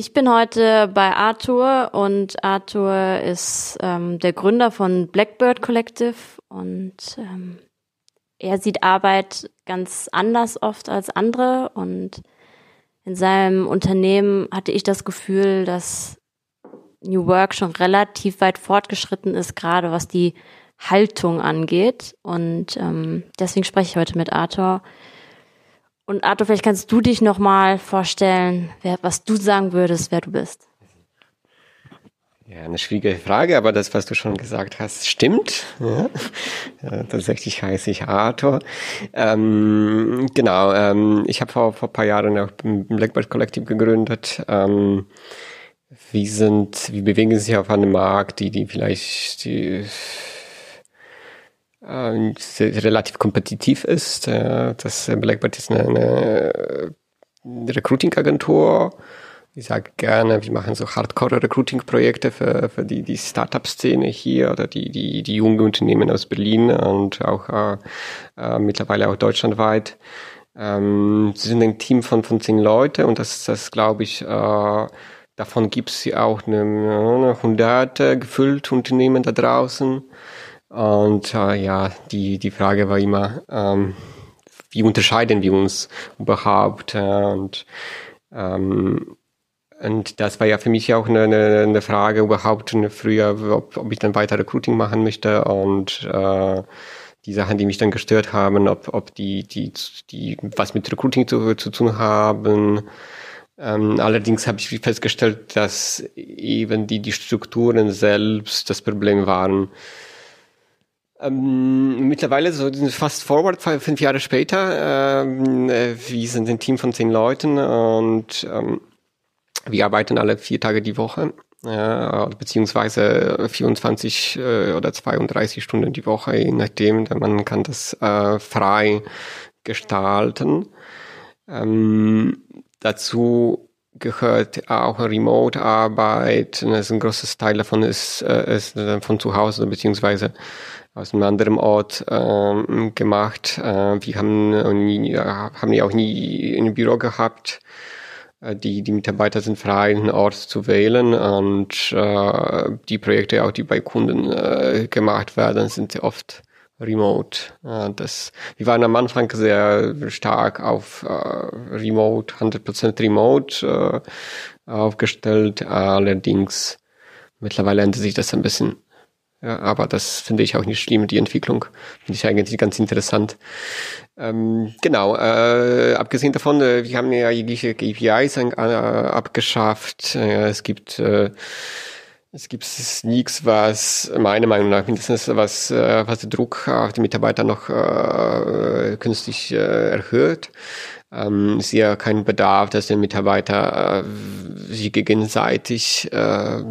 Ich bin heute bei Arthur und Arthur ist ähm, der Gründer von Blackbird Collective und ähm, er sieht Arbeit ganz anders oft als andere und in seinem Unternehmen hatte ich das Gefühl, dass New Work schon relativ weit fortgeschritten ist, gerade was die Haltung angeht. Und ähm, deswegen spreche ich heute mit Arthur. Und Arthur, vielleicht kannst du dich nochmal vorstellen, wer, was du sagen würdest, wer du bist. Ja, eine schwierige Frage, aber das, was du schon gesagt hast, stimmt. Ja. ja tatsächlich heiße ich Arthur. Ähm, genau, ähm, ich habe vor, vor paar Jahren auch ein Blackbird Collective gegründet. Ähm, wie sind, wie bewegen sich auf einem Markt, die, die vielleicht die, äh, relativ kompetitiv ist. Äh, das Blackbird ist eine, eine Recruiting-Agentur ich sage gerne, wir machen so Hardcore-Recruiting-Projekte für, für die, die Startup-Szene hier oder die, die, die junge Unternehmen aus Berlin und auch äh, äh, mittlerweile auch deutschlandweit. Ähm, sie sind ein Team von, von zehn Leute und das, das glaube ich, äh, davon gibt es auch eine, eine hunderte gefüllte Unternehmen da draußen. Und äh, ja, die, die Frage war immer, ähm, wie unterscheiden wir uns überhaupt? Äh, und ähm, und das war ja für mich auch eine, eine, eine Frage überhaupt früher, ob, ob ich dann weiter Recruiting machen möchte und äh, die Sachen, die mich dann gestört haben, ob, ob die, die, die was mit Recruiting zu, zu tun haben. Ähm, allerdings habe ich festgestellt, dass eben die, die Strukturen selbst das Problem waren. Ähm, mittlerweile, so fast forward, fünf Jahre später, ähm, äh, wir sind ein Team von zehn Leuten und ähm, wir arbeiten alle vier Tage die Woche, äh, beziehungsweise 24 äh, oder 32 Stunden die Woche, je nachdem. Man kann das äh, frei gestalten. Ähm, dazu gehört auch Remote-Arbeit. ein großes Teil davon ist, äh, ist von zu Hause beziehungsweise aus einem anderen Ort ähm, gemacht. Äh, wir haben, nie, haben ja auch nie ein Büro gehabt. Äh, die, die Mitarbeiter sind frei, einen Ort zu wählen und äh, die Projekte, auch die bei Kunden äh, gemacht werden, sind oft remote. Äh, das, wir waren am Anfang sehr stark auf äh, remote, 100% remote äh, aufgestellt, allerdings mittlerweile ändert sich das ein bisschen. Ja, aber das finde ich auch nicht schlimm, die Entwicklung finde ich eigentlich ganz interessant. Ähm, genau, äh, abgesehen davon, äh, wir haben ja jegliche KPIs äh, abgeschafft. Äh, es gibt äh, es gibt nichts, was meiner Meinung nach mindestens was äh, was den Druck auf die Mitarbeiter noch künstlich erhöht. Ähm, ist ja kein Bedarf, dass die Mitarbeiter äh, sich gegenseitig äh,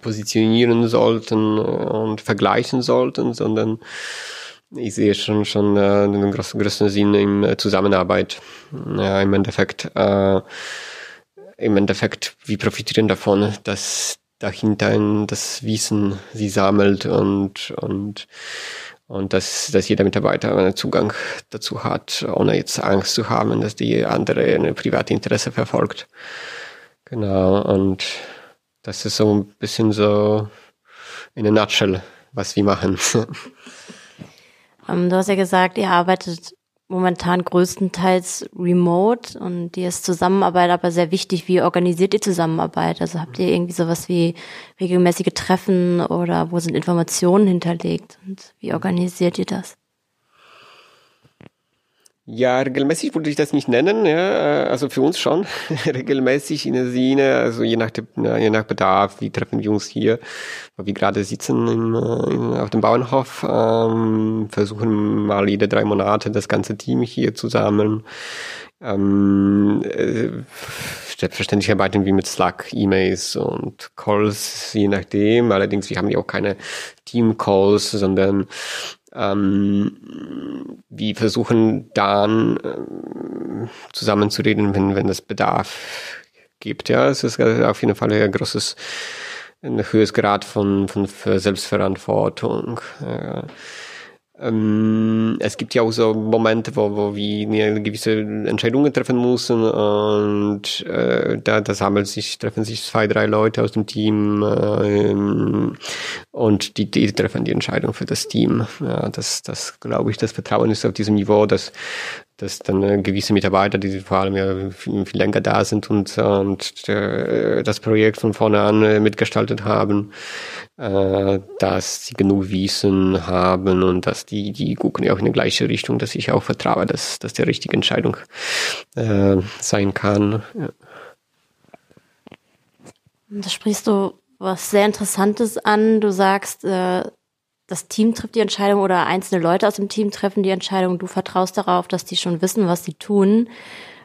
positionieren sollten und vergleichen sollten, sondern ich sehe schon schon äh, einen großen, größten Sinn in äh, Zusammenarbeit. Ja, Im Endeffekt, äh, im Endeffekt, wir profitieren davon, dass dahinter das Wissen sie sammelt und und und dass, dass jeder Mitarbeiter einen Zugang dazu hat, ohne jetzt Angst zu haben, dass die andere eine private Interesse verfolgt. Genau, und das ist so ein bisschen so in a nutshell, was wir machen. Ähm, du hast ja gesagt, ihr arbeitet momentan größtenteils remote und dir ist Zusammenarbeit aber sehr wichtig. Wie organisiert ihr Zusammenarbeit? Also habt ihr irgendwie sowas wie regelmäßige Treffen oder wo sind Informationen hinterlegt? Und wie organisiert ihr das? Ja, regelmäßig würde ich das nicht nennen, ja, also für uns schon regelmäßig in der Sinne, also je nach, je nach Bedarf, wie treffen wir uns hier, wo wir gerade sitzen im, in, auf dem Bauernhof, ähm, versuchen mal jede drei Monate das ganze Team hier zusammen. Ähm, äh, selbstverständlich arbeiten wir mit Slack, E-Mails und Calls, je nachdem. Allerdings, wir haben ja auch keine Team-Calls, sondern ähm, wir versuchen dann ähm, zusammenzureden, wenn, wenn es Bedarf gibt. Ja, es ist auf jeden Fall ein großes, ein höheres Grad von, von Selbstverantwortung. Äh, ähm, es gibt ja auch so Momente, wo, wo wir gewisse Entscheidungen treffen müssen und äh, da, da sammeln sich, treffen sich zwei, drei Leute aus dem Team äh, und die, die treffen die Entscheidung für das Team. Ja, das, das glaube ich, das Vertrauen ist auf diesem Niveau, dass dass dann äh, gewisse Mitarbeiter, die vor allem ja viel, viel länger da sind und, und äh, das Projekt von vorne an äh, mitgestaltet haben, äh, dass sie genug Wissen haben und dass die, die gucken ja auch in die gleiche Richtung, dass ich auch vertraue, dass das die richtige Entscheidung äh, sein kann. Ja. Da sprichst du was sehr Interessantes an. Du sagst, äh, das Team trifft die Entscheidung oder einzelne Leute aus dem Team treffen die Entscheidung. Du vertraust darauf, dass die schon wissen, was sie tun.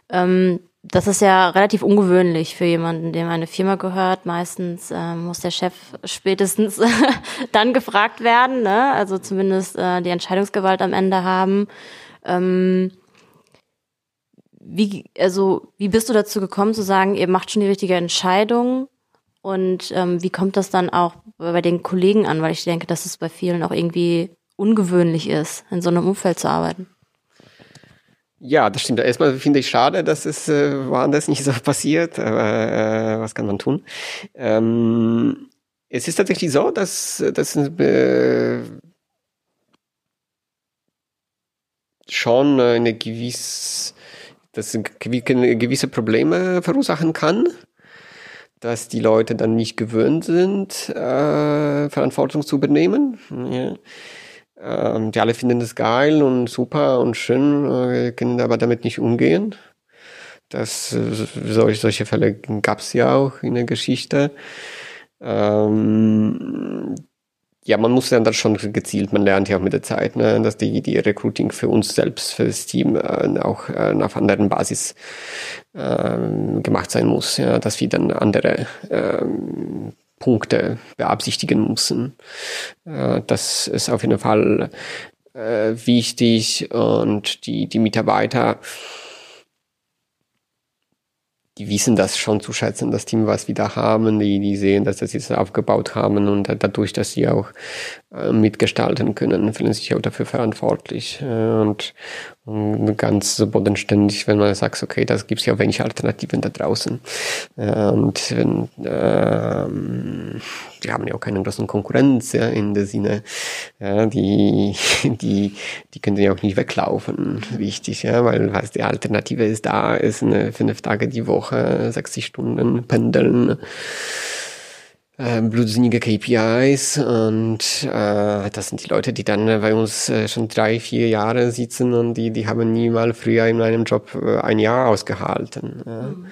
Ähm, das ist ja relativ ungewöhnlich für jemanden, dem eine Firma gehört. Meistens ähm, muss der Chef spätestens dann gefragt werden, ne? also zumindest äh, die Entscheidungsgewalt am Ende haben. Ähm, wie, also, wie bist du dazu gekommen zu sagen, ihr macht schon die richtige Entscheidung? Und ähm, wie kommt das dann auch bei den Kollegen an? Weil ich denke, dass es bei vielen auch irgendwie ungewöhnlich ist, in so einem Umfeld zu arbeiten. Ja, das stimmt. Erstmal finde ich schade, dass es äh, woanders nicht so passiert. Aber äh, was kann man tun? Ähm, es ist tatsächlich so, dass, dass äh, schon eine gewisse, dass gewisse Probleme verursachen kann dass die Leute dann nicht gewöhnt sind, äh, Verantwortung zu übernehmen. Ja. Ähm, die alle finden das geil und super und schön, äh, können aber damit nicht umgehen. Das, äh, solche, solche Fälle gab es ja auch in der Geschichte. Ähm, ja, man muss ja dann schon gezielt, man lernt ja auch mit der Zeit, ne, dass die, die Recruiting für uns selbst, für das Team äh, auch äh, auf anderen Basis äh, gemacht sein muss, ja, dass wir dann andere ähm, Punkte beabsichtigen müssen. Äh, das ist auf jeden Fall äh, wichtig und die, die Mitarbeiter die wissen das schon zu schätzen, das Team, was wir da haben. Die, die sehen, dass das aufgebaut haben und dadurch, dass sie auch äh, mitgestalten können, fühlen sich auch dafür verantwortlich. Äh, und, ganz so bodenständig, wenn man sagt, okay, das gibt's ja wenig Alternativen da draußen. Äh, und ähm, die haben ja auch keine großen Konkurrenz ja, in der Sinne. Ja, die, die, die können ja auch nicht weglaufen, wichtig, ja, weil was die Alternative ist da, ist eine fünf Tage die Woche, 60 Stunden pendeln äh, blödsinnige KPIs und äh, das sind die Leute, die dann bei uns äh, schon drei, vier Jahre sitzen und die, die haben nie mal früher in einem Job äh, ein Jahr ausgehalten. Mhm.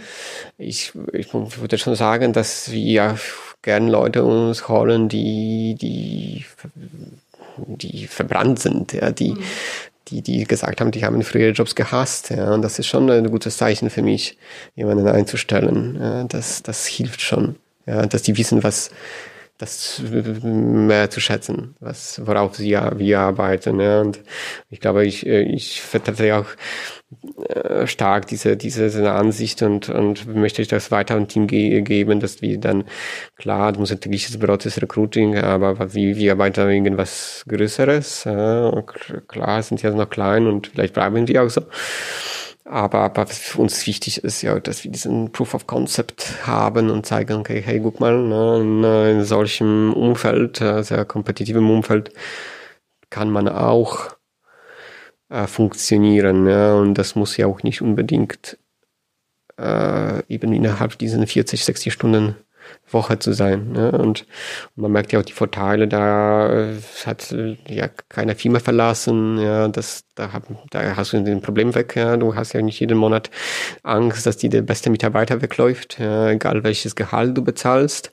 Ich, ich würde schon sagen, dass wir gern Leute uns holen, die, die, die verbrannt sind, ja, die, mhm. Die, die gesagt haben, die haben früher Jobs gehasst, ja, und das ist schon ein gutes Zeichen für mich, jemanden einzustellen. Ja, das, das hilft schon. Ja, dass die wissen, was das mehr zu schätzen, was worauf sie wir arbeiten. Ja. Und ich glaube, ich, ich vertrete auch äh, stark diese, diese Ansicht und, und möchte ich das weiter im Team ge geben, dass wir dann, klar, natürlich das Brot ist Recruiting, aber wie wir arbeiten irgendwas Größeres. Ja. Klar, sind ja noch klein und vielleicht bleiben wir auch so. Aber, aber was für uns wichtig ist ja, dass wir diesen Proof of Concept haben und zeigen, okay, hey, guck mal, in, in solchem Umfeld, äh, sehr kompetitivem Umfeld, kann man auch äh, funktionieren. Ja, und das muss ja auch nicht unbedingt äh, eben innerhalb diesen 40, 60 Stunden Woche zu sein. Ne? Und, man merkt ja auch die Vorteile, da äh, hat äh, ja keiner Firma verlassen, ja, das, da, hab, da hast du ein Problem weg, ja, du hast ja nicht jeden Monat Angst, dass die der beste Mitarbeiter wegläuft, ja, egal welches Gehalt du bezahlst.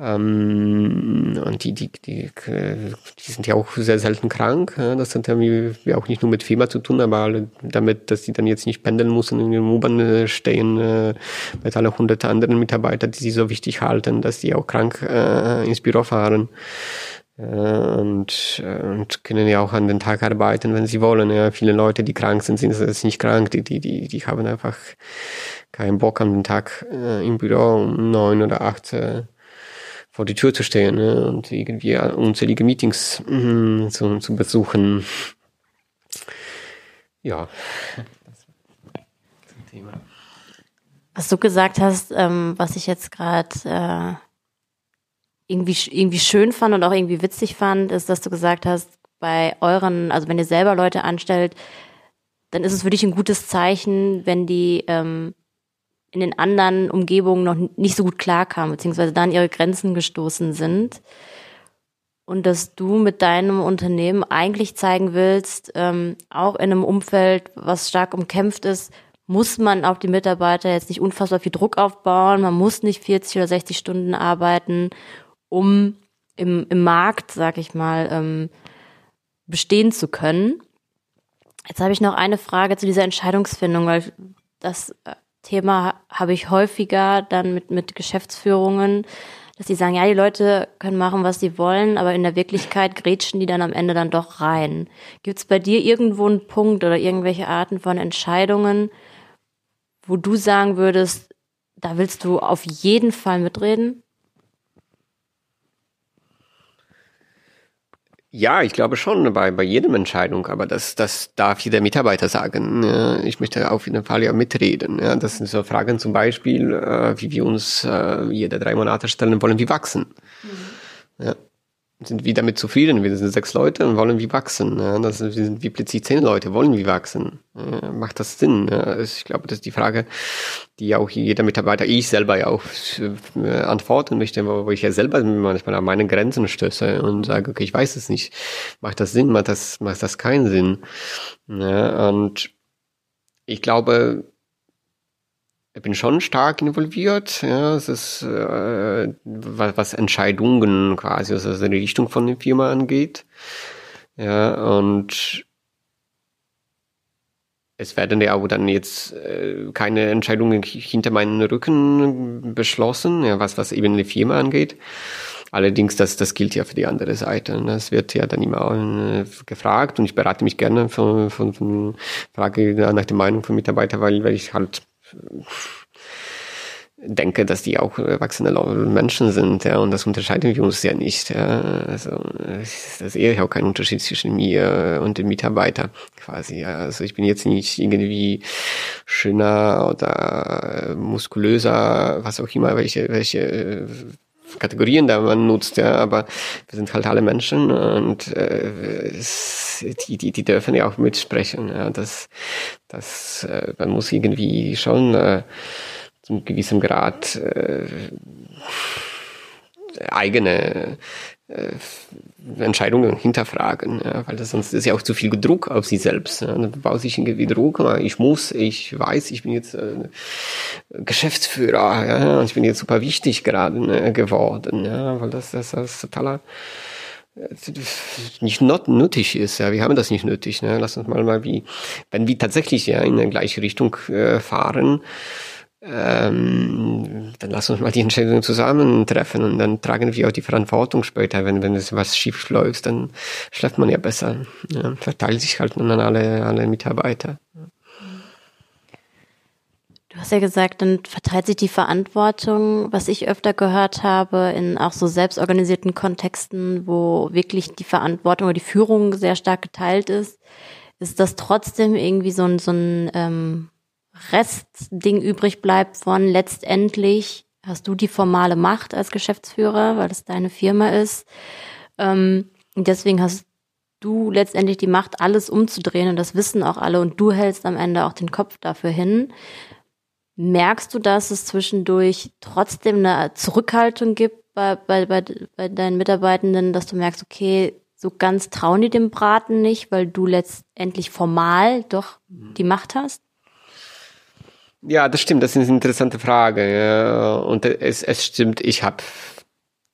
Ähm, und die, die, die, die sind ja auch sehr selten krank. Das hat ja auch nicht nur mit Fieber zu tun, aber damit, dass sie dann jetzt nicht pendeln müssen, in den U-Bahn äh, stehen, äh, mit alle hunderte anderen Mitarbeiter, die sie so wichtig halten, dass sie auch krank äh, ins Büro fahren. Äh, und, äh, und können ja auch an den Tag arbeiten, wenn sie wollen. Ja, viele Leute, die krank sind, sind jetzt nicht krank, die, die, die, die haben einfach keinen Bock den Tag äh, im Büro um neun oder acht äh, vor die Tür zu stehen ne? und irgendwie unzählige Meetings mh, zu, zu besuchen. Ja. Was du gesagt hast, ähm, was ich jetzt gerade äh, irgendwie, irgendwie schön fand und auch irgendwie witzig fand, ist, dass du gesagt hast, bei euren, also wenn ihr selber Leute anstellt, dann ist es für dich ein gutes Zeichen, wenn die ähm, in den anderen Umgebungen noch nicht so gut klarkamen, beziehungsweise da an ihre Grenzen gestoßen sind. Und dass du mit deinem Unternehmen eigentlich zeigen willst, ähm, auch in einem Umfeld, was stark umkämpft ist, muss man auf die Mitarbeiter jetzt nicht unfassbar viel Druck aufbauen, man muss nicht 40 oder 60 Stunden arbeiten, um im, im Markt, sag ich mal, ähm, bestehen zu können. Jetzt habe ich noch eine Frage zu dieser Entscheidungsfindung, weil das äh, Thema habe ich häufiger dann mit, mit Geschäftsführungen, dass die sagen, ja, die Leute können machen, was sie wollen, aber in der Wirklichkeit grätschen die dann am Ende dann doch rein. Gibt es bei dir irgendwo einen Punkt oder irgendwelche Arten von Entscheidungen, wo du sagen würdest, da willst du auf jeden Fall mitreden? Ja, ich glaube schon bei, bei jedem Entscheidung, aber das, das darf jeder Mitarbeiter sagen. Ich möchte auf jeden Fall ja mitreden. Das sind so Fragen zum Beispiel, äh, wie wir uns äh, jede drei Monate stellen wollen, wie wachsen. Mhm. Ja sind wir damit zufrieden. Wir sind sechs Leute und wollen wie wachsen. Ja, das, wir sind wie plötzlich zehn Leute, wollen wie wachsen. Ja, macht das Sinn? Ja, ich glaube, das ist die Frage, die auch jeder Mitarbeiter, ich selber ja auch äh, antworten möchte, wo ich ja selber manchmal an meine Grenzen stöße und sage, okay, ich weiß es nicht. Macht das Sinn? Macht das, macht das keinen Sinn? Ja, und ich glaube, ich bin schon stark involviert. Ja, es ist äh, was, Entscheidungen quasi, also die Richtung von der Firma angeht. Ja, und es werden ja auch dann jetzt äh, keine Entscheidungen hinter meinen Rücken beschlossen, ja, was, was eben eine Firma angeht. Allerdings, das, das gilt ja für die andere Seite. Das wird ja dann immer äh, gefragt und ich berate mich gerne von, von, von Frage nach der Meinung von Mitarbeitern, weil, weil ich halt denke, dass die auch erwachsene Menschen sind, ja, und das unterscheiden wir uns ja nicht, ja. Also, das sehe ich auch keinen Unterschied zwischen mir und dem Mitarbeiter, quasi, ja. Also, ich bin jetzt nicht irgendwie schöner oder muskulöser, was auch immer, welche, welche Kategorien da man nutzt, ja, aber wir sind halt alle Menschen und äh, die, die, die dürfen ja auch mitsprechen. Ja, das, das, äh, man muss irgendwie schon äh, zum gewissen Grad äh, eigene äh, Entscheidungen hinterfragen, ja, weil das sonst ist ja auch zu viel Druck auf sie selbst. Ja. Dann baut sich irgendwie Druck, ich muss, ich weiß, ich bin jetzt äh, Geschäftsführer, ja, und ich bin jetzt super wichtig gerade ne, geworden, ja, weil das, das, das totaler äh, nicht not nötig ist, ja, wir haben das nicht nötig, ne? Lass uns mal mal wie, wenn wir tatsächlich ja in eine gleiche Richtung äh, fahren, ähm, dann lass uns mal die Entscheidung zusammentreffen und dann tragen wir auch die Verantwortung später. Wenn, wenn es was schief läuft, dann schläft man ja besser. Ja, verteilt sich halt dann an alle, alle Mitarbeiter. Du hast ja gesagt, dann verteilt sich die Verantwortung, was ich öfter gehört habe, in auch so selbstorganisierten Kontexten, wo wirklich die Verantwortung oder die Führung sehr stark geteilt ist. Ist das trotzdem irgendwie so ein, so ein ähm, Restding übrig bleibt von letztendlich hast du die formale Macht als Geschäftsführer, weil das deine Firma ist. Ähm, deswegen hast du letztendlich die Macht, alles umzudrehen und das wissen auch alle und du hältst am Ende auch den Kopf dafür hin. Merkst du, dass es zwischendurch trotzdem eine Zurückhaltung gibt bei, bei, bei, bei deinen Mitarbeitenden, dass du merkst, okay, so ganz trauen die dem Braten nicht, weil du letztendlich formal doch die Macht hast? Ja, das stimmt, das ist eine interessante Frage. Ja. Und es, es stimmt, ich habe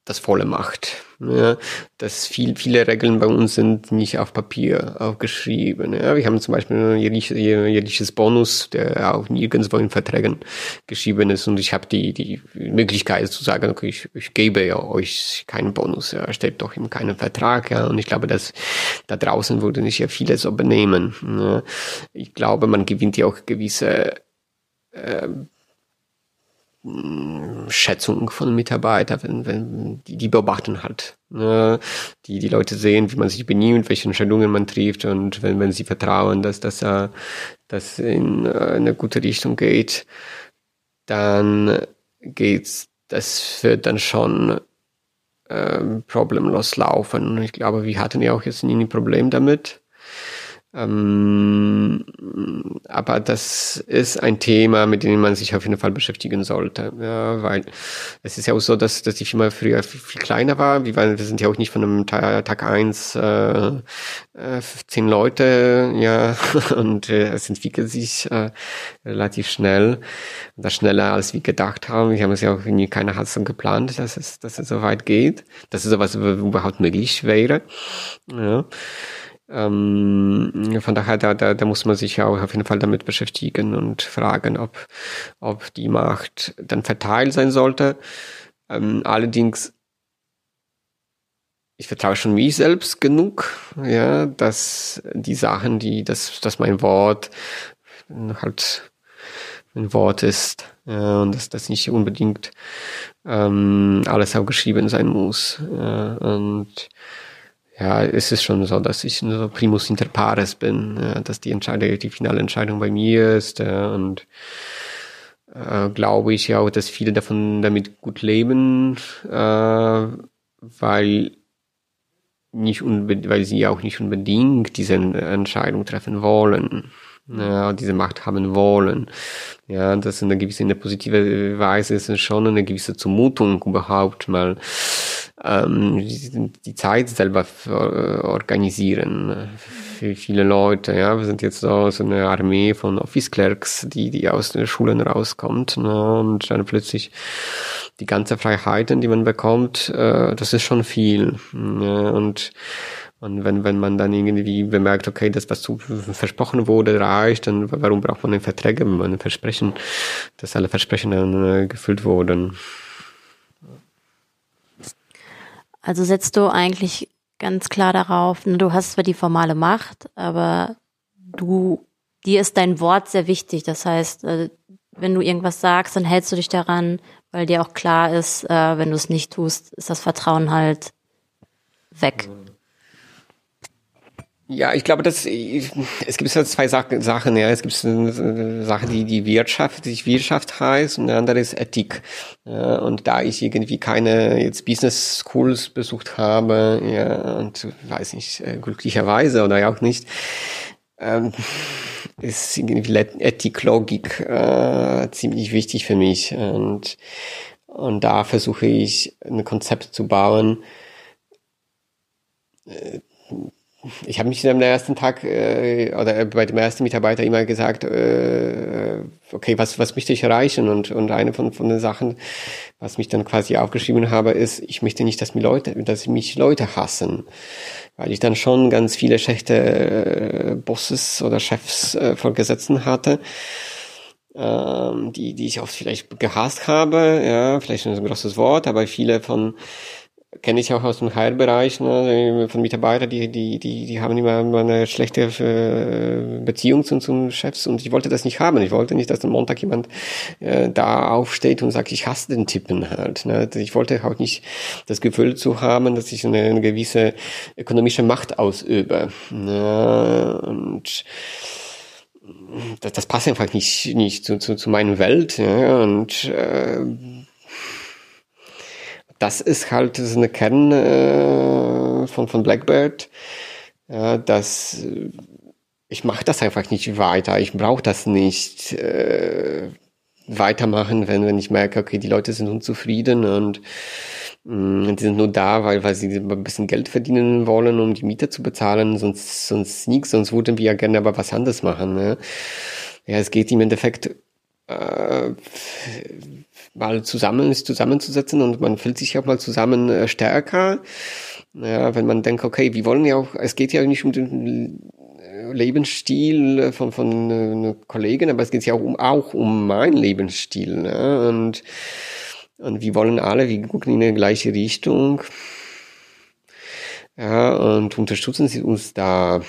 das volle Macht. Ja. Das viel, viele Regeln bei uns sind nicht auf Papier aufgeschrieben. Ja. Wir haben zum Beispiel ein jährliches Bonus, der auch nirgendwo in Verträgen geschrieben ist. Und ich habe die, die Möglichkeit zu sagen, okay, ich, ich gebe ja euch keinen Bonus. Ja. Steht doch in keinem Vertrag. Ja. Und ich glaube, dass da draußen würde nicht ja vieles so benehmen. Ja. Ich glaube, man gewinnt ja auch gewisse ähm, Schätzung von Mitarbeitern, wenn, wenn die, die beobachten halt. Ne? Die, die Leute sehen, wie man sich benimmt, welche Entscheidungen man trifft und wenn, wenn sie vertrauen, dass das äh, dass in äh, eine gute Richtung geht, dann geht's, das wird dann schon ähm, problemlos laufen. Und ich glaube, wir hatten ja auch jetzt nie ein Problem damit. Ähm, aber das ist ein Thema, mit dem man sich auf jeden Fall beschäftigen sollte. Ja, weil es ist ja auch so, dass, dass die Firma früher viel kleiner war. Wir, waren, wir sind ja auch nicht von einem Tag, Tag eins äh, äh, zehn Leute, ja, und äh, es entwickelt sich äh, relativ schnell. Und das schneller, als wir gedacht haben. Wir haben es ja auch irgendwie, keiner hat geplant, dass es, dass es so weit geht, dass es sowas überhaupt möglich wäre. Ja. Ähm, von daher, da, da, da muss man sich ja auch auf jeden Fall damit beschäftigen und fragen, ob, ob die Macht dann verteilt sein sollte. Ähm, allerdings, ich vertraue schon mich selbst genug, ja, dass die Sachen, die, dass, dass mein Wort halt ein Wort ist ja, und dass das nicht unbedingt ähm, alles auch geschrieben sein muss. Ja, und ja, es ist schon so, dass ich so Primus inter pares bin, ja, dass die Entscheidung, die finale Entscheidung bei mir ist ja, und äh, glaube ich ja auch, dass viele davon damit gut leben, äh, weil nicht weil sie auch nicht unbedingt diese Entscheidung treffen wollen, ja, diese Macht haben wollen. Ja, das ist eine gewisse, eine positive Weise ist schon eine gewisse Zumutung überhaupt mal die Zeit selber organisieren für viele Leute. Ja, wir sind jetzt so, so eine Armee von Office Clerks, die, die aus den Schulen rauskommt ne, und dann plötzlich die ganze Freiheiten, die man bekommt, äh, das ist schon viel. Ne, und und wenn, wenn man dann irgendwie bemerkt, okay, das, was zu versprochen wurde, reicht, dann warum braucht man denn Verträge, wenn man Versprechen, dass alle Versprechen dann äh, gefüllt wurden? Also setzt du eigentlich ganz klar darauf, ne, du hast zwar die formale Macht, aber du, dir ist dein Wort sehr wichtig. Das heißt, äh, wenn du irgendwas sagst, dann hältst du dich daran, weil dir auch klar ist, äh, wenn du es nicht tust, ist das Vertrauen halt weg. Ja, ich glaube, dass es gibt ja zwei Sachen. Ja, es gibt eine Sache, die die Wirtschaft, die Wirtschaft heißt, und eine andere ist Ethik. Ja, und da ich irgendwie keine jetzt Business Schools besucht habe, ja, und weiß nicht äh, glücklicherweise oder auch nicht, ähm, ist irgendwie Ethik, Logik äh, ziemlich wichtig für mich und und da versuche ich ein Konzept zu bauen. Äh, ich habe mich am ersten Tag äh, oder bei dem ersten Mitarbeiter immer gesagt, äh, okay, was, was möchte ich erreichen? Und, und eine von, von den Sachen, was mich dann quasi aufgeschrieben habe, ist, ich möchte nicht, dass mich Leute, dass mich Leute hassen. Weil ich dann schon ganz viele schlechte äh, Bosses oder Chefs äh, Vorgesetzten hatte, ähm, die, die ich oft vielleicht gehasst habe, ja, vielleicht ein großes Wort, aber viele von kenne ich auch aus dem HR-Bereich ne, von Mitarbeitern, die, die, die, die haben immer, immer eine schlechte äh, Beziehung zu, zum Chefs und ich wollte das nicht haben. Ich wollte nicht, dass am Montag jemand äh, da aufsteht und sagt, ich hasse den Tippen halt. Ne. Ich wollte auch nicht das Gefühl zu haben, dass ich eine, eine gewisse ökonomische Macht ausübe. Ne. Und das, das passt einfach nicht, nicht zu, zu, zu meiner Welt. Ja. Und äh, das ist halt so eine Kern äh, von, von Blackbird, ja, dass ich mache das einfach nicht weiter. Ich brauche das nicht äh, weitermachen, wenn, wenn ich merke, okay, die Leute sind unzufrieden und mh, mm, die sind nur da, weil, weil sie ein bisschen Geld verdienen wollen, um die Miete zu bezahlen, sonst, sonst nichts, sonst würden wir ja gerne aber was anderes machen. Ne? Ja, es geht im Endeffekt äh, mal zusammen ist zusammenzusetzen und man fühlt sich auch mal zusammen äh, stärker. Ja, wenn man denkt, okay, wir wollen ja auch, es geht ja nicht um den äh, Lebensstil von, von äh, einer Kollegin, aber es geht ja auch um, auch um meinen Lebensstil. Ne? Und, und wir wollen alle, wir gucken in die gleiche Richtung. Ja, und unterstützen sie uns da.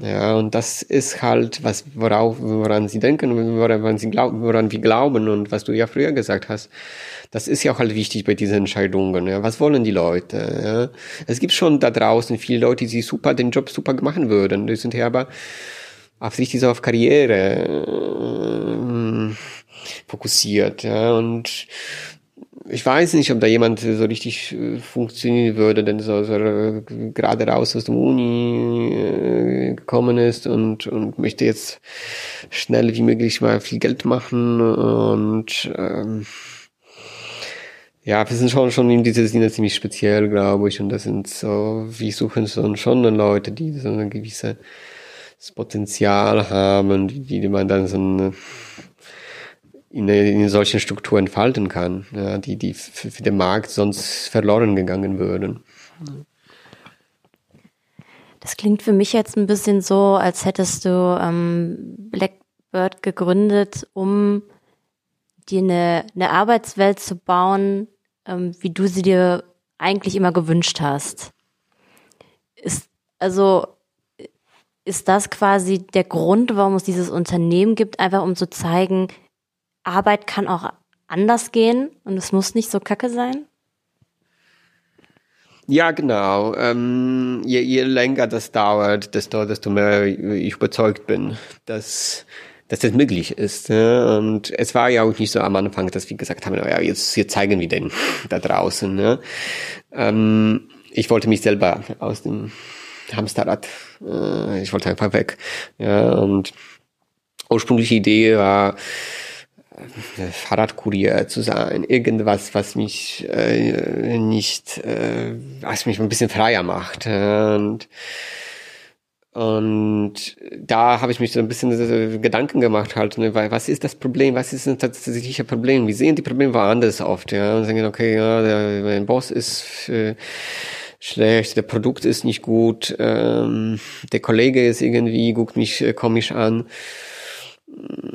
Ja, und das ist halt was, worauf, woran sie denken, woran sie glauben, woran wir glauben und was du ja früher gesagt hast. Das ist ja auch halt wichtig bei diesen Entscheidungen. Ja. Was wollen die Leute? Ja. Es gibt schon da draußen viele Leute, die super den Job super machen würden. Die sind ja aber auf sich so auf Karriere äh, fokussiert. Ja. Und ich weiß nicht, ob da jemand so richtig äh, funktionieren würde, denn so, so äh, gerade raus aus der Uni äh, gekommen ist und, und möchte jetzt schnell wie möglich mal viel Geld machen und ähm, ja, wir sind schon, schon in dieser Sinne ziemlich speziell, glaube ich, und das sind so, wir suchen schon Leute, die so ein gewisses Potenzial haben, die, die man dann so eine in, in solchen Strukturen entfalten kann, ja, die, die für, den Markt sonst verloren gegangen würden. Das klingt für mich jetzt ein bisschen so, als hättest du ähm, Blackbird gegründet, um dir eine, eine Arbeitswelt zu bauen, ähm, wie du sie dir eigentlich immer gewünscht hast. Ist, also, ist das quasi der Grund, warum es dieses Unternehmen gibt, einfach um zu zeigen, Arbeit kann auch anders gehen und es muss nicht so kacke sein? Ja, genau. Ähm, je, je länger das dauert, desto, desto mehr ich überzeugt bin, dass, dass das möglich ist. Ja? Und es war ja auch nicht so am Anfang, dass wir gesagt haben, ja, jetzt, jetzt zeigen wir den da draußen. Ja? Ähm, ich wollte mich selber aus dem Hamsterrad, äh, ich wollte einfach weg. Ja? Und ursprüngliche Idee war, Fahrradkurier zu sein, irgendwas, was mich äh, nicht, äh, was mich ein bisschen freier macht. Und, und da habe ich mich so ein bisschen Gedanken gemacht halt, ne, weil was ist das Problem, was ist ein tatsächliches Problem? Wir sehen die Probleme woanders oft, ja, und sagen, okay, ja, der, mein Boss ist äh, schlecht, der Produkt ist nicht gut, ähm, der Kollege ist irgendwie, guckt mich äh, komisch an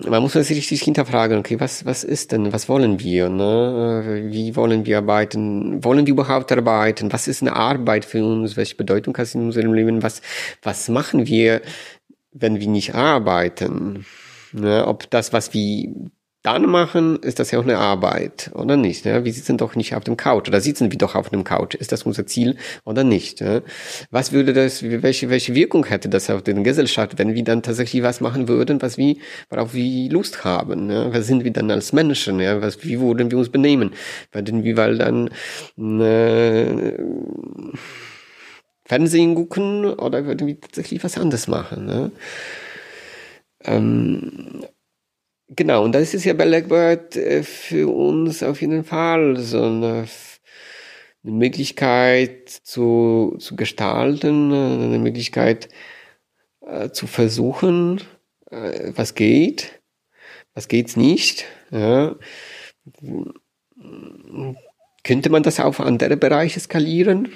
man muss sich richtig hinterfragen, okay, was, was ist denn, was wollen wir, ne? Wie wollen wir arbeiten? Wollen wir überhaupt arbeiten? Was ist eine Arbeit für uns? Welche Bedeutung hat sie in unserem Leben? Was, was machen wir, wenn wir nicht arbeiten? Ne? Ob das, was wir dann machen, ist das ja auch eine Arbeit, oder nicht? Ja? Wir sitzen doch nicht auf dem Couch, oder sitzen wir doch auf dem Couch? Ist das unser Ziel oder nicht? Ja? Was würde das, welche, welche Wirkung hätte das auf die Gesellschaft, wenn wir dann tatsächlich was machen würden, was wir, worauf wir Lust haben? Ja? Was sind wir dann als Menschen? Ja? Was, wie würden wir uns benehmen? Würden wir weil dann, äh, Fernsehen gucken oder würden wir tatsächlich was anderes machen? Ne? Ähm, Genau, und das ist ja bei Blackbird äh, für uns auf jeden Fall so eine, eine Möglichkeit zu, zu gestalten, eine Möglichkeit äh, zu versuchen, äh, was geht, was geht's nicht. Ja. Könnte man das auf andere Bereiche skalieren?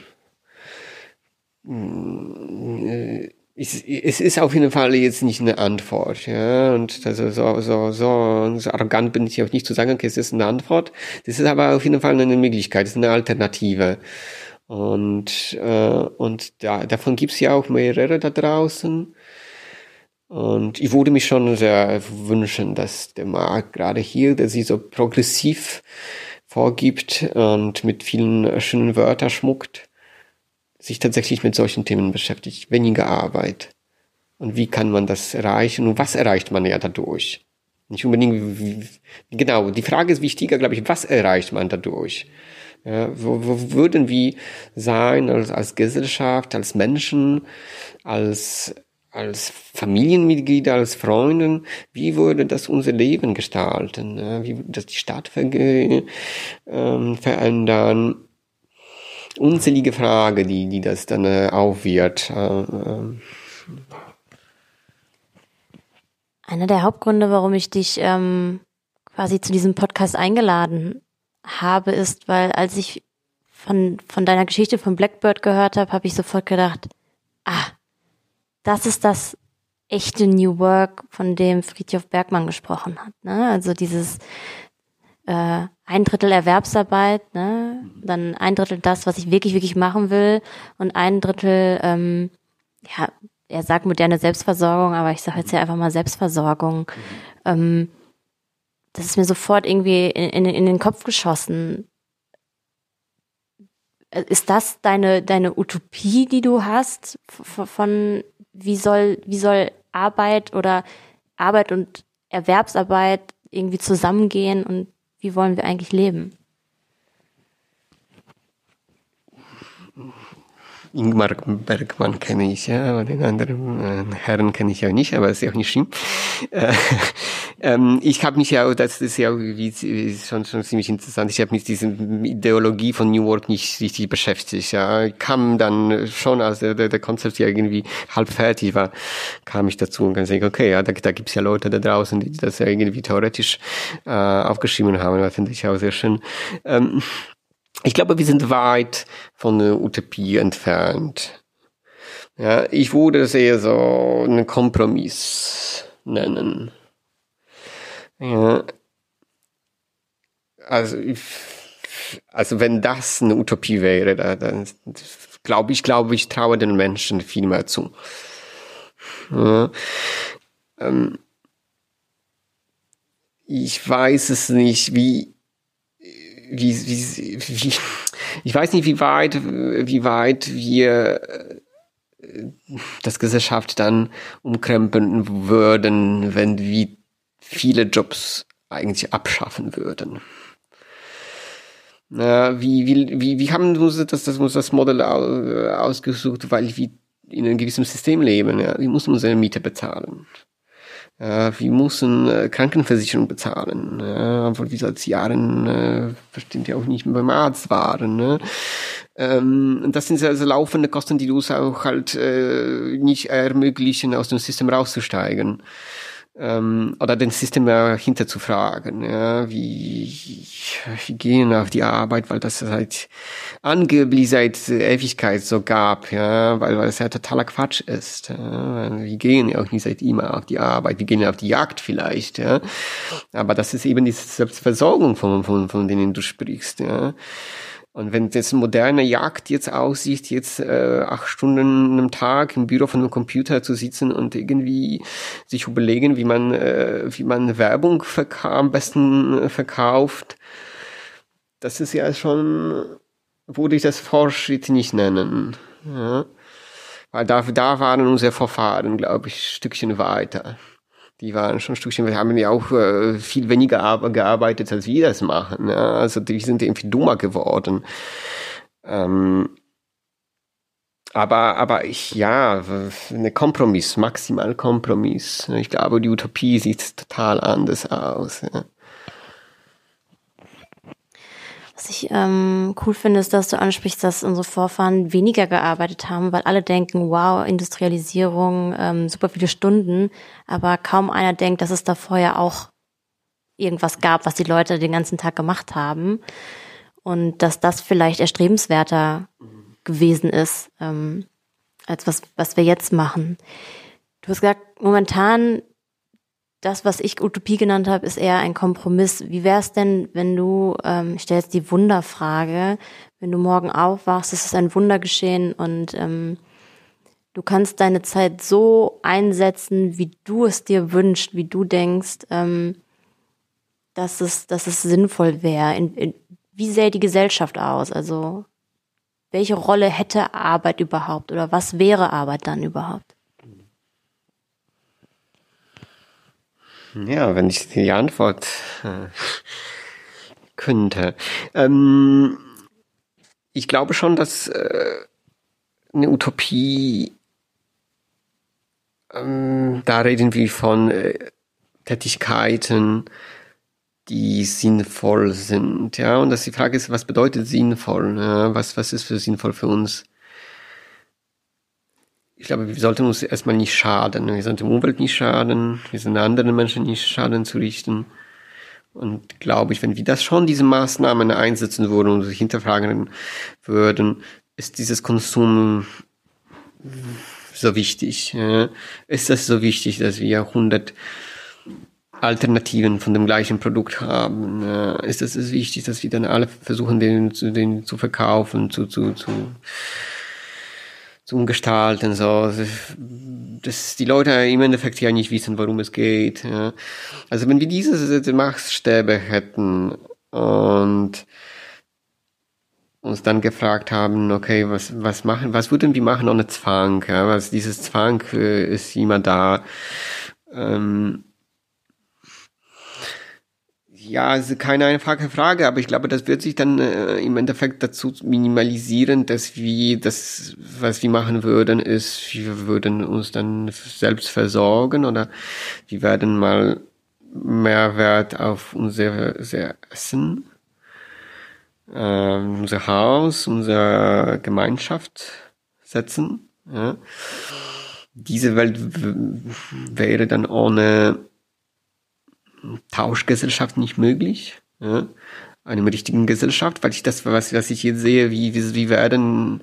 Äh, es, es ist auf jeden Fall jetzt nicht eine Antwort, ja. Und also so, so, so, so arrogant bin ich auch nicht zu sagen, okay, es ist eine Antwort. Das ist aber auf jeden Fall eine Möglichkeit, es ist eine Alternative. Und, äh, und da, davon gibt's ja auch mehrere da draußen. Und ich würde mich schon sehr wünschen, dass der Markt gerade hier, der sich so progressiv vorgibt und mit vielen schönen Wörtern schmuckt, sich tatsächlich mit solchen Themen beschäftigt, weniger Arbeit. Und wie kann man das erreichen und was erreicht man ja dadurch? Nicht unbedingt, wie, genau, die Frage ist wichtiger, glaube ich, was erreicht man dadurch? Ja, wo, wo würden wir sein als, als Gesellschaft, als Menschen, als, als Familienmitglieder, als Freunden? Wie würde das unser Leben gestalten? Ja, wie würde das die Stadt ver äh, verändern? Unzählige Frage, die, die das dann äh, aufwirft. Äh, äh. Einer der Hauptgründe, warum ich dich ähm, quasi zu diesem Podcast eingeladen habe, ist, weil als ich von, von deiner Geschichte von Blackbird gehört habe, habe ich sofort gedacht, ah, das ist das echte New Work, von dem Friedhof Bergmann gesprochen hat. Ne? Also dieses äh, ein Drittel Erwerbsarbeit, ne? dann ein Drittel das, was ich wirklich, wirklich machen will und ein Drittel ähm, ja, er sagt moderne Selbstversorgung, aber ich sage jetzt ja einfach mal Selbstversorgung. Mhm. Ähm, das ist mir sofort irgendwie in, in, in den Kopf geschossen. Ist das deine, deine Utopie, die du hast, von wie soll, wie soll Arbeit oder Arbeit und Erwerbsarbeit irgendwie zusammengehen und wie wollen wir eigentlich leben? Ingmar Bergmann kenne ich, ja, aber den anderen äh, Herren kenne ich ja nicht, aber ist ja auch nicht schlimm. Äh, ähm, ich habe mich ja, das ist ja wie, schon, schon ziemlich interessant, ich habe mich mit dieser Ideologie von New Work nicht richtig beschäftigt. Ja. Ich kam dann schon, als der, der Konzept ja irgendwie halb fertig war, kam ich dazu und kann sagen, okay, ja, da, da gibt's ja Leute da draußen, die das ja irgendwie theoretisch äh, aufgeschrieben haben, das finde ich auch sehr schön. Ähm, ich glaube, wir sind weit von der Utopie entfernt. Ja, ich würde es eher so einen Kompromiss nennen. Ja. Also, also wenn das eine Utopie wäre, dann glaube ich, glaube ich, traue den Menschen viel mehr zu. Ja. Ähm, ich weiß es nicht, wie wie, wie, wie, ich weiß nicht, wie weit, wie weit wir äh, das Gesellschaft dann umkrempeln würden, wenn wir viele Jobs eigentlich abschaffen würden. Wie, wie, wie, wie haben wir das, das, das Modell ausgesucht, weil wir in einem gewissen System leben. Ja? Wir müssen unsere Miete bezahlen. Äh, wir müssen äh, Krankenversicherung bezahlen, ja, obwohl wir seit Jahren äh, bestimmt ja auch nicht mehr beim Arzt waren. Ne? Ähm, das sind also laufende Kosten, die uns auch halt äh, nicht ermöglichen, aus dem System rauszusteigen ähm, oder den System dahinter zu fragen, ja, wie, wie gehen auf die Arbeit, weil das halt angeblich seit Ewigkeit so gab, ja, weil, weil es ja totaler Quatsch ist. Ja. Wir gehen ja auch nicht seit immer auf die Arbeit, wir gehen auf die Jagd vielleicht, ja. Aber das ist eben diese Selbstversorgung, von, von, von denen du sprichst, ja. Und wenn das moderne Jagd jetzt aussieht, jetzt äh, acht Stunden am Tag im Büro von einem Computer zu sitzen und irgendwie sich überlegen, wie man, äh, wie man Werbung am besten verkauft, das ist ja schon, würde ich das Fortschritt nicht nennen. Ja? Weil da, da waren unsere Vorfahren, glaube ich, ein Stückchen weiter die waren schon ein Stückchen, wir haben ja auch äh, viel weniger gearbeitet, als wir das machen. Ja? Also die sind irgendwie dummer geworden. Ähm, aber, aber ich, ja, eine Kompromiss, maximal Kompromiss. Ich glaube, die Utopie sieht total anders aus. Ja. Was ich ähm, cool finde, ist, dass du ansprichst, dass unsere Vorfahren weniger gearbeitet haben, weil alle denken, wow, Industrialisierung, ähm, super viele Stunden, aber kaum einer denkt, dass es da vorher auch irgendwas gab, was die Leute den ganzen Tag gemacht haben und dass das vielleicht erstrebenswerter gewesen ist, ähm, als was, was wir jetzt machen. Du hast gesagt, momentan das, was ich Utopie genannt habe, ist eher ein Kompromiss. Wie wäre es denn, wenn du, ähm, ich stelle jetzt die Wunderfrage, wenn du morgen aufwachst, es ist ein Wunder geschehen und ähm, du kannst deine Zeit so einsetzen, wie du es dir wünschst, wie du denkst, ähm, dass, es, dass es sinnvoll wäre. Wie sähe die Gesellschaft aus? Also welche Rolle hätte Arbeit überhaupt oder was wäre Arbeit dann überhaupt? Ja, wenn ich die Antwort äh, könnte. Ähm, ich glaube schon, dass äh, eine Utopie, ähm, da reden wir von äh, Tätigkeiten, die sinnvoll sind. Ja, und dass die Frage ist, was bedeutet sinnvoll? Ja, was, was ist für sinnvoll für uns? Ich glaube, wir sollten uns erstmal nicht schaden. Wir sollten der Umwelt nicht schaden, wir sollten anderen Menschen nicht Schaden zu richten. Und glaube ich, wenn wir das schon, diese Maßnahmen einsetzen würden und sich hinterfragen würden, ist dieses Konsum so wichtig? Ist das so wichtig, dass wir 100 Alternativen von dem gleichen Produkt haben? Ist es wichtig, dass wir dann alle versuchen, den, den zu verkaufen, zu, zu, zu zu umgestalten, so, dass die Leute im Endeffekt ja nicht wissen, worum es geht. Ja. Also wenn wir diese Maßstäbe hätten und uns dann gefragt haben, okay, was, was machen, was würden wir machen ohne Zwang? Ja? Was, dieses Zwang äh, ist immer da. Ähm, ja, ist keine einfache Frage, aber ich glaube, das wird sich dann äh, im Endeffekt dazu minimalisieren, dass wir das, was wir machen würden, ist, wir würden uns dann selbst versorgen oder wir werden mal mehr Wert auf unser, unser Essen äh, unser Haus, unsere Gemeinschaft setzen. Ja. Diese Welt wäre dann ohne Tauschgesellschaft nicht möglich. Ja. Eine richtigen Gesellschaft, weil ich das, was, was ich jetzt sehe, wie, wie, wie werden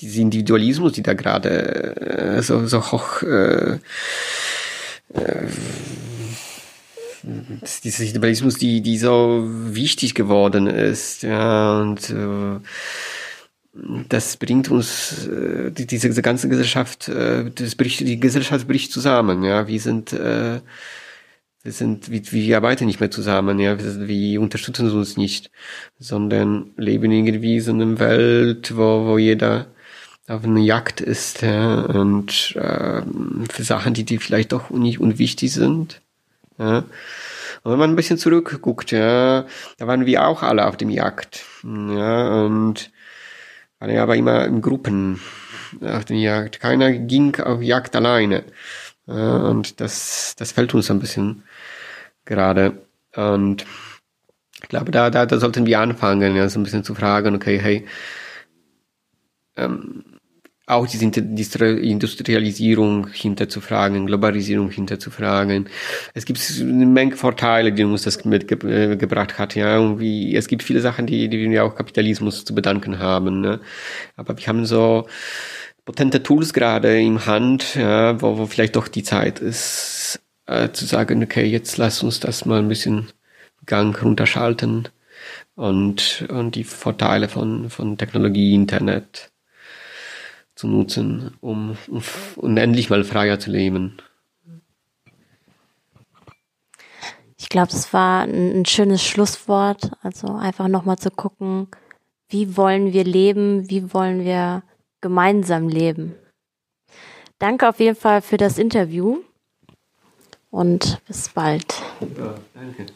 diese Individualismus, die da gerade äh, so, so hoch äh, äh, dieser Individualismus, die, die so wichtig geworden ist, ja, und äh, das bringt uns, äh, die, diese, diese ganze Gesellschaft, äh, das bricht, die Gesellschaft bricht zusammen, ja, wir sind, äh, wir sind, wir, wir arbeiten nicht mehr zusammen, ja, wir, wir unterstützen uns nicht, sondern leben irgendwie so in einer Welt, wo, wo jeder auf einer Jagd ist, ja, und äh, für Sachen, die, die vielleicht doch nicht unwichtig sind, ja. Und wenn man ein bisschen zurückguckt, ja, da waren wir auch alle auf dem Jagd. Ja, und waren aber immer in Gruppen auf dem Jagd. Keiner ging auf Jagd alleine. Und das, das fällt uns ein bisschen gerade. Und ich glaube, da, da, da sollten wir anfangen, ja, so ein bisschen zu fragen, okay, hey, ähm, auch diese Industrialisierung hinterzufragen, Globalisierung hinterzufragen. Es gibt eine Menge Vorteile, die uns das mitgebracht hat. Ja, irgendwie, es gibt viele Sachen, die, die wir auch Kapitalismus zu bedanken haben. Ne? Aber wir haben so potente Tools gerade im Hand, ja, wo, wo vielleicht doch die Zeit ist, äh, zu sagen, okay, jetzt lass uns das mal ein bisschen Gang runterschalten und, und die Vorteile von, von Technologie, Internet, zu nutzen, um, um unendlich mal freier zu leben. Ich glaube, das war ein schönes Schlusswort. Also einfach nochmal zu gucken, wie wollen wir leben, wie wollen wir gemeinsam leben. Danke auf jeden Fall für das Interview und bis bald. Ja, danke.